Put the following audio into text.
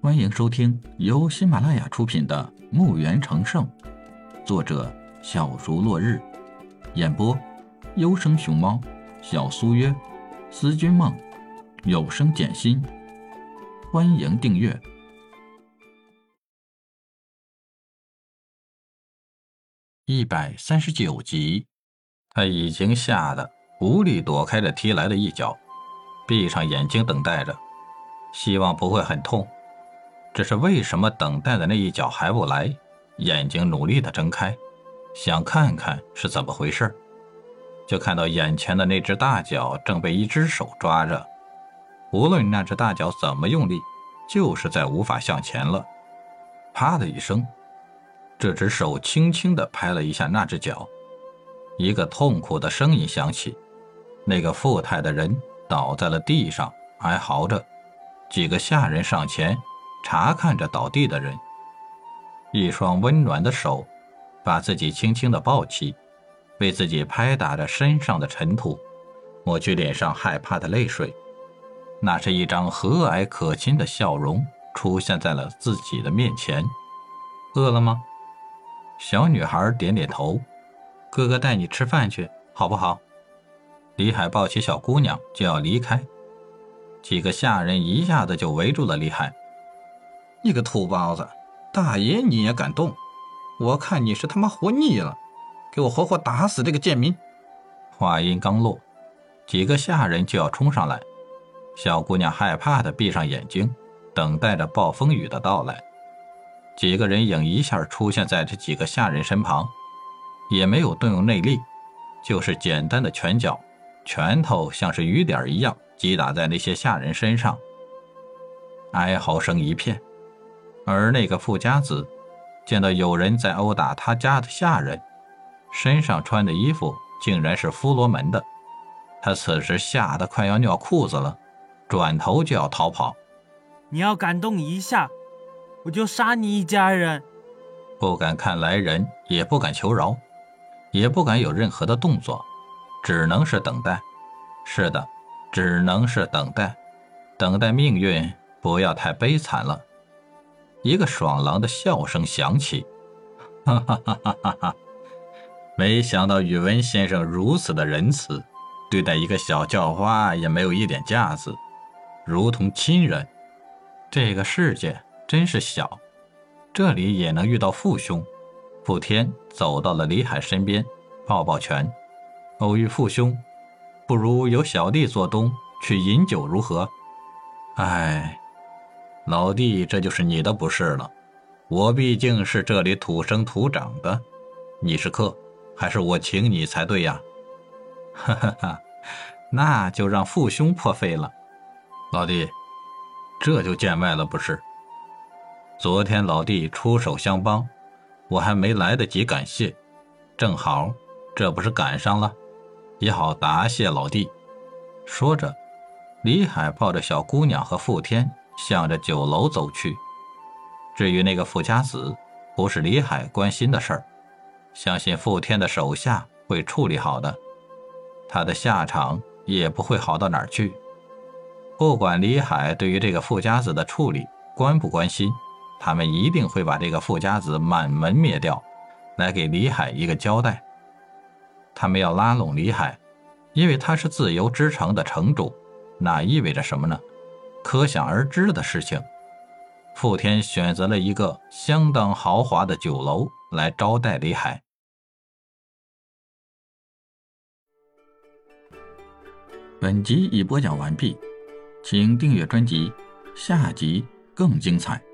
欢迎收听由喜马拉雅出品的《墓园成圣》，作者小竹落日，演播优生熊猫、小苏约、思君梦、有声简心。欢迎订阅一百三十九集。他已经吓得无力躲开这踢来的一脚，闭上眼睛等待着，希望不会很痛。只是为什么等待的那一脚还不来？眼睛努力的睁开，想看看是怎么回事，就看到眼前的那只大脚正被一只手抓着。无论那只大脚怎么用力，就是再无法向前了。啪的一声，这只手轻轻的拍了一下那只脚。一个痛苦的声音响起，那个富态的人倒在了地上，哀嚎着。几个下人上前查看着倒地的人，一双温暖的手把自己轻轻的抱起，为自己拍打着身上的尘土，抹去脸上害怕的泪水。那是一张和蔼可亲的笑容出现在了自己的面前。饿了吗？小女孩点点头。哥哥带你吃饭去，好不好？李海抱起小姑娘就要离开，几个下人一下子就围住了李海。你个土包子，大爷你也敢动？我看你是他妈活腻了，给我活活打死这个贱民！话音刚落，几个下人就要冲上来，小姑娘害怕的闭上眼睛，等待着暴风雨的到来。几个人影一下出现在这几个下人身旁。也没有动用内力，就是简单的拳脚，拳头像是雨点一样击打在那些下人身上，哀嚎声一片。而那个富家子见到有人在殴打他家的下人，身上穿的衣服竟然是夫罗门的，他此时吓得快要尿裤子了，转头就要逃跑。你要敢动一下，我就杀你一家人！不敢看来人，也不敢求饶。也不敢有任何的动作，只能是等待。是的，只能是等待，等待命运不要太悲惨了。一个爽朗的笑声响起，哈哈哈哈哈哈！没想到宇文先生如此的仁慈，对待一个小叫花也没有一点架子，如同亲人。这个世界真是小，这里也能遇到父兄。傅天走到了李海身边，抱抱拳，偶遇父兄，不如由小弟做东去饮酒如何？哎，老弟，这就是你的不是了。我毕竟是这里土生土长的，你是客，还是我请你才对呀？哈哈哈，那就让父兄破费了。老弟，这就见外了不是？昨天老弟出手相帮。我还没来得及感谢，正好这不是赶上了，也好答谢老弟。说着，李海抱着小姑娘和傅天向着酒楼走去。至于那个富家子，不是李海关心的事儿，相信傅天的手下会处理好的，他的下场也不会好到哪儿去。不管李海对于这个富家子的处理关不关心。他们一定会把这个富家子满门灭掉，来给李海一个交代。他们要拉拢李海，因为他是自由之城的城主，那意味着什么呢？可想而知的事情。傅天选择了一个相当豪华的酒楼来招待李海。本集已播讲完毕，请订阅专辑，下集更精彩。